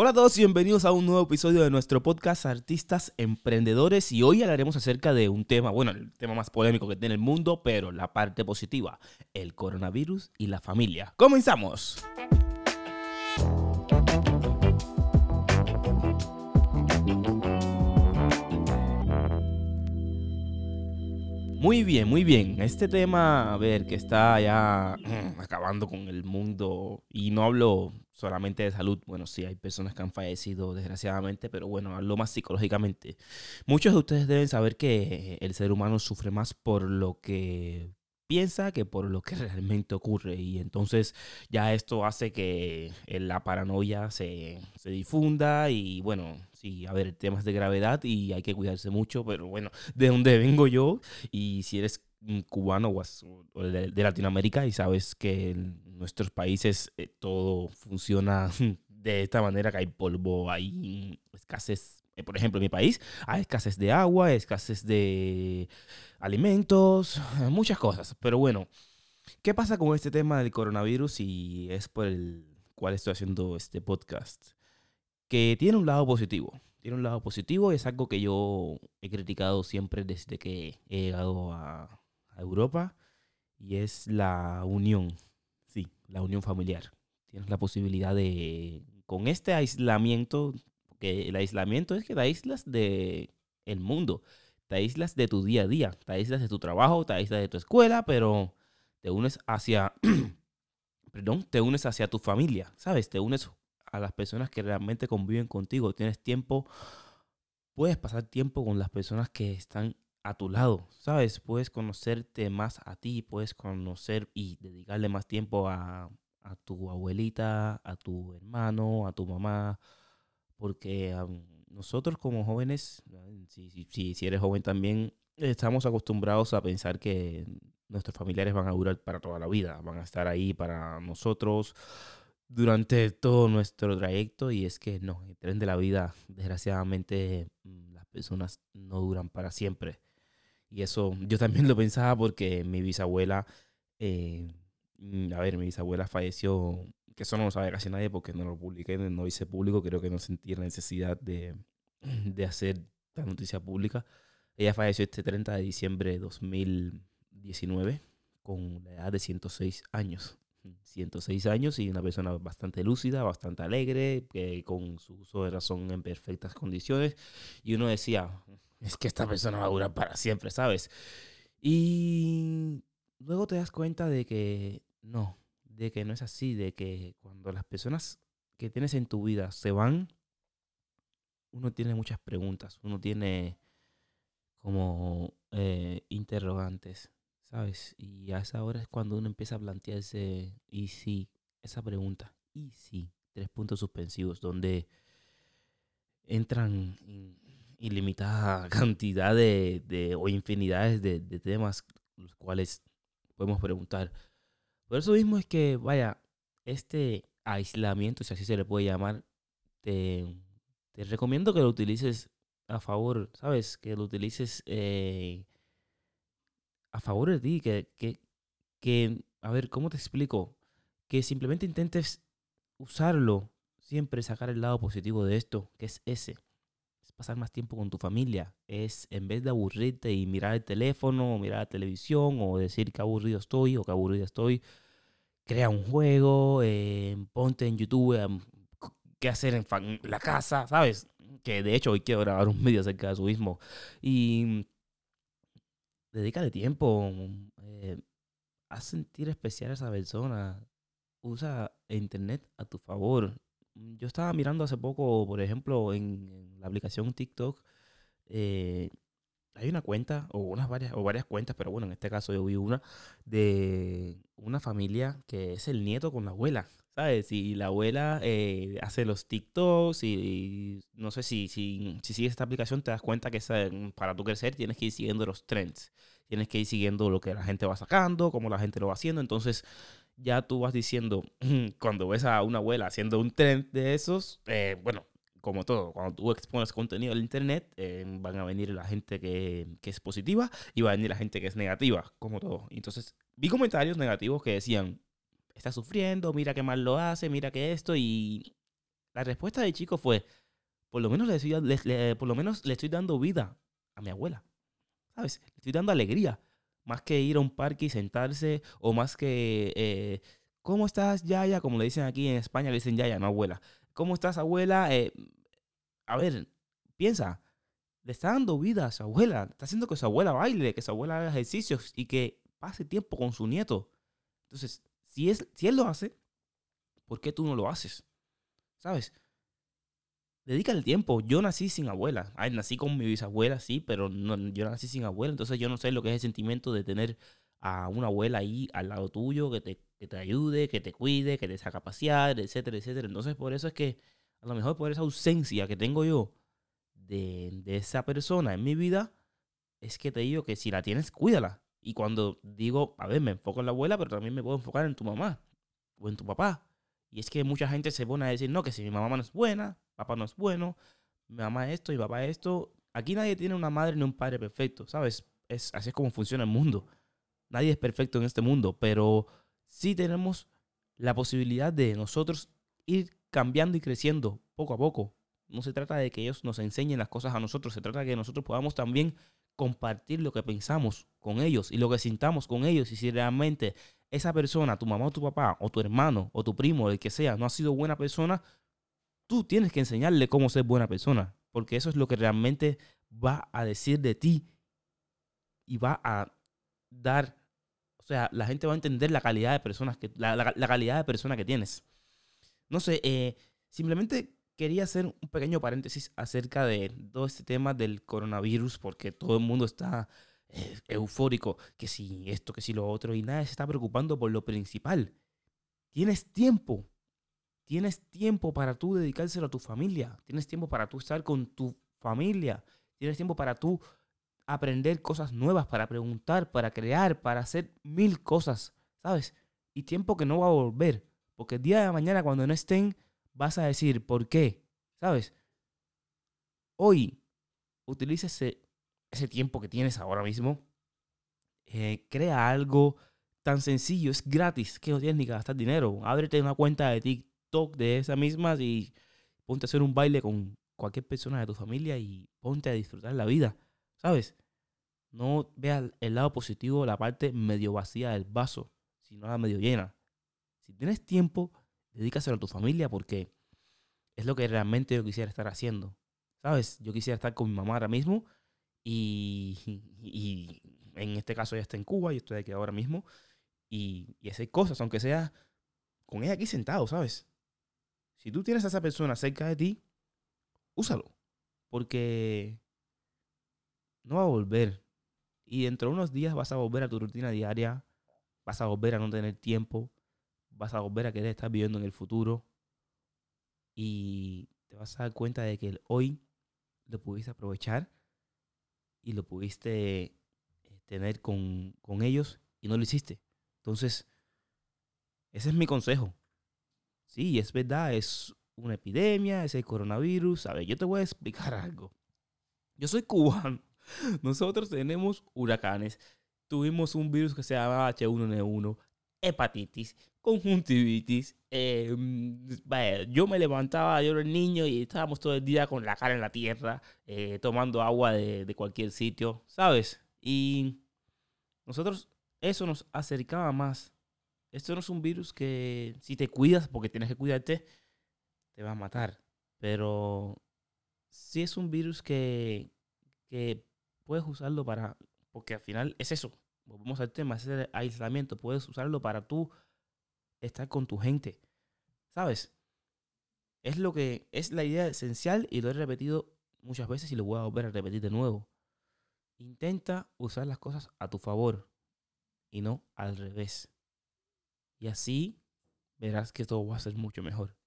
Hola a todos y bienvenidos a un nuevo episodio de nuestro podcast Artistas Emprendedores y hoy hablaremos acerca de un tema, bueno, el tema más polémico que tiene el mundo, pero la parte positiva, el coronavirus y la familia. ¡Comenzamos! Muy bien, muy bien. Este tema, a ver, que está ya mm, acabando con el mundo y no hablo solamente de salud. Bueno, sí, hay personas que han fallecido desgraciadamente, pero bueno, hablo más psicológicamente. Muchos de ustedes deben saber que el ser humano sufre más por lo que piensa que por lo que realmente ocurre. Y entonces ya esto hace que la paranoia se, se difunda y bueno, sí, a ver, temas de gravedad y hay que cuidarse mucho, pero bueno, de dónde vengo yo y si eres cubano o de Latinoamérica y sabes que en nuestros países eh, todo funciona de esta manera, que hay polvo, hay escasez, eh, por ejemplo, en mi país hay escasez de agua, escasez de alimentos, muchas cosas, pero bueno, ¿qué pasa con este tema del coronavirus y es por el cual estoy haciendo este podcast? Que tiene un lado positivo, tiene un lado positivo y es algo que yo he criticado siempre desde que he llegado a, Europa y es la unión, sí, la unión familiar. Tienes la posibilidad de, con este aislamiento, que el aislamiento es que te aíslas de el mundo, te aíslas de tu día a día, te aíslas de tu trabajo, te aíslas de tu escuela, pero te unes hacia, perdón, te unes hacia tu familia, ¿sabes? Te unes a las personas que realmente conviven contigo, tienes tiempo, puedes pasar tiempo con las personas que están a tu lado, ¿sabes? Puedes conocerte más a ti, puedes conocer y dedicarle más tiempo a, tu abuelita, a tu hermano, a tu mamá, porque nosotros como jóvenes, si, si, si eres joven también, estamos acostumbrados a pensar que nuestros familiares van a durar para toda la vida, van a estar ahí para nosotros durante todo nuestro trayecto y es que no, el tren de la vida, desgraciadamente, las personas no duran para siempre. Y eso yo también lo pensaba porque mi bisabuela, eh, mm, a ver, mi bisabuela falleció, que eso no lo sabe casi nadie porque no lo publiqué, no hice público, creo que no sentí la necesidad de, de hacer la noticia pública. Ella falleció este 30 de diciembre de 2019 con la edad de 106 años. 106 años y una persona bastante lúcida, bastante alegre, con su uso de razón en perfectas condiciones. Y uno decía, es que esta persona va a durar para siempre, ¿sabes? Y luego te das cuenta de que no, de que no es así, de que cuando las personas que tienes en tu vida se van, uno tiene muchas preguntas, uno tiene como eh, interrogantes. ¿sabes? Y a esa hora es cuando uno empieza a plantearse, y sí, esa pregunta, y sí, tres puntos suspensivos, donde entran ilimitada cantidad de, o infinidades de, temas los cuales podemos preguntar. Por eso mismo es que, vaya, este aislamiento, si así se le puede llamar, te, te recomiendo que lo utilices a favor, ¿sabes? Que lo utilices eh, a favor de ti, que, que, que, a ver, ¿cómo te explico? Que simplemente intentes usarlo, siempre sacar el lado positivo de esto, que es ese. Pasar más tiempo con tu familia. Es en vez de aburrirte y mirar el teléfono, o mirar la televisión, o decir que aburrido estoy o que aburrido estoy, crea un juego, eh, ponte en YouTube em, qué hacer en la casa, ¿sabes? Que de hecho hoy quiero grabar un vídeo acerca de eso mismo. Y dedícale tiempo, eh, haz sentir especial a esa persona, usa internet a tu favor. Yo estaba mirando hace poco, por ejemplo, en, la aplicación TikTok, eh, hay una cuenta, o unas varias, o varias cuentas, pero bueno, en este caso yo vi una, de una familia que es el nieto con la abuela. ¿sabes? Y la abuela eh, hace los TikToks y, no sé si, si, si, sigues esta aplicación te das cuenta que para tu crecer tienes que ir siguiendo los trends. Tienes que ir siguiendo lo que la gente va sacando, cómo la gente lo va haciendo. Entonces ya tú vas diciendo, cuando ves a una abuela haciendo un trend de esos, eh, bueno, como todo, cuando tú expones contenido en internet, eh, van a venir la gente que, que, es positiva y va a venir la gente que es negativa, como todo. Entonces, vi comentarios negativos que decían, está sufriendo, mira qué mal lo hace, mira que esto, y La respuesta del chico fue, por lo menos le estoy, le- le- por lo menos le estoy dando vida a mi abuela. ¿Sabes? Le estoy dando alegría. Más que ir a un parque y sentarse, o más que, eh, ¿cómo estás, Yaya? Como le dicen aquí en España, le dicen Yaya, no abuela. ¿Cómo estás, abuela? Eh, a ver, piensa, le está dando vida a su abuela, está haciendo que su abuela baile, que su abuela haga ejercicios y que pase tiempo con su nieto. Entonces, si, es, si él lo hace, ¿por qué tú no lo haces? ¿Sabes? Dedica el tiempo. Yo nací sin abuela. Ay, nací con mi bisabuela, sí, pero no, yo nací sin abuela. Entonces yo no sé lo que es el sentimiento de tener a una abuela ahí al lado tuyo, que te, que te ayude, que te cuide, que te saca a pasear, etcétera, etcétera. Entonces por eso es que a lo mejor por esa ausencia que tengo yo de, de esa persona en mi vida, es que te digo que si la tienes, cuídala. Y cuando digo, a ver, me enfoco en la abuela, pero también me puedo enfocar en tu mamá o en tu papá. Y es que mucha gente se pone a decir, no, que si mi mamá no es buena, papá no es bueno, mi mamá esto y papá esto. Aquí nadie tiene una madre ni un padre perfecto, ¿sabes? Es, así es como funciona el mundo. Nadie es perfecto en este mundo, pero sí tenemos la posibilidad de nosotros ir cambiando y creciendo poco a poco. No se trata de que ellos nos enseñen las cosas a nosotros, se trata de que nosotros podamos también compartir lo que pensamos con ellos y lo que sintamos con ellos. Y si realmente esa persona, tu mamá o tu papá, o tu hermano, o tu primo, el que sea, no ha sido buena persona, tú tienes que enseñarle cómo ser buena persona. Porque eso es lo que realmente va a decir de ti y va a dar, o sea, la gente va a entender la calidad de personas que, la, calidad de persona que tienes. No sé, eh, simplemente quería hacer un pequeño paréntesis acerca de todo este tema del coronavirus, porque todo el mundo está eh, eufórico, que si esto, que si lo otro, y nadie se está preocupando por lo principal. Tienes tiempo, tienes tiempo para tú dedicárselo a tu familia, tienes tiempo para tú estar con tu familia, tienes tiempo para tú aprender cosas nuevas, para preguntar, para crear, para hacer mil cosas, ¿sabes? Y tiempo que no va a volver, porque el día de mañana cuando no estén, vas a decir, ¿por qué? ¿Sabes? Hoy, utiliza ese, tiempo que tienes ahora mismo, eh, crea algo tan sencillo, es gratis, que no tienes ni que gastar dinero. Ábrete una cuenta de TikTok de esas mismas y ponte a hacer un baile con cualquier persona de tu familia y ponte a disfrutar la vida, ¿sabes? No veas el lado positivo, la parte medio vacía del vaso, sino la medio llena. Si tienes tiempo, dedícaselo a tu familia porque es lo que realmente yo quisiera estar haciendo. ¿Sabes? Yo quisiera estar con mi mamá ahora mismo y, y en este caso ella está en Cuba, yo estoy aquí ahora mismo y, y hacer cosas, aunque sea con ella aquí sentado, ¿sabes? Si tú tienes a esa persona cerca de ti, úsalo, porque no va a volver. Y dentro de unos días vas a volver a tu rutina diaria, vas a volver a no tener tiempo, vas a volver a querer estar viviendo en el futuro y te vas a dar cuenta de que hoy lo pudiste aprovechar y lo pudiste eh, tener con, con ellos y no lo hiciste. Entonces, ese es mi consejo. Sí, es verdad, es una epidemia, es el coronavirus. A ver, yo te voy a explicar algo. Yo soy cubano. Nosotros tenemos huracanes. Tuvimos un virus que se llamaba H1N1, hepatitis, conjuntivitis. eh, vaya, yo me levantaba, yo era niño y estábamos todo el día con la cara en la tierra, eh, tomando agua de, de cualquier sitio, ¿sabes? Y nosotros, eso nos acercaba más. Esto no es un virus que si te cuidas, porque tienes que cuidarte, te va a matar. Pero sí es un virus que, que puedes usarlo para, porque al final es eso. Volvemos al tema, es aislamiento. Puedes usarlo para tú estar con tu gente. ¿Sabes? Es lo que es la idea esencial y lo he repetido muchas veces y lo voy a volver a repetir de nuevo. Intenta usar las cosas a tu favor y no al revés. Y así verás que todo va a ser mucho mejor.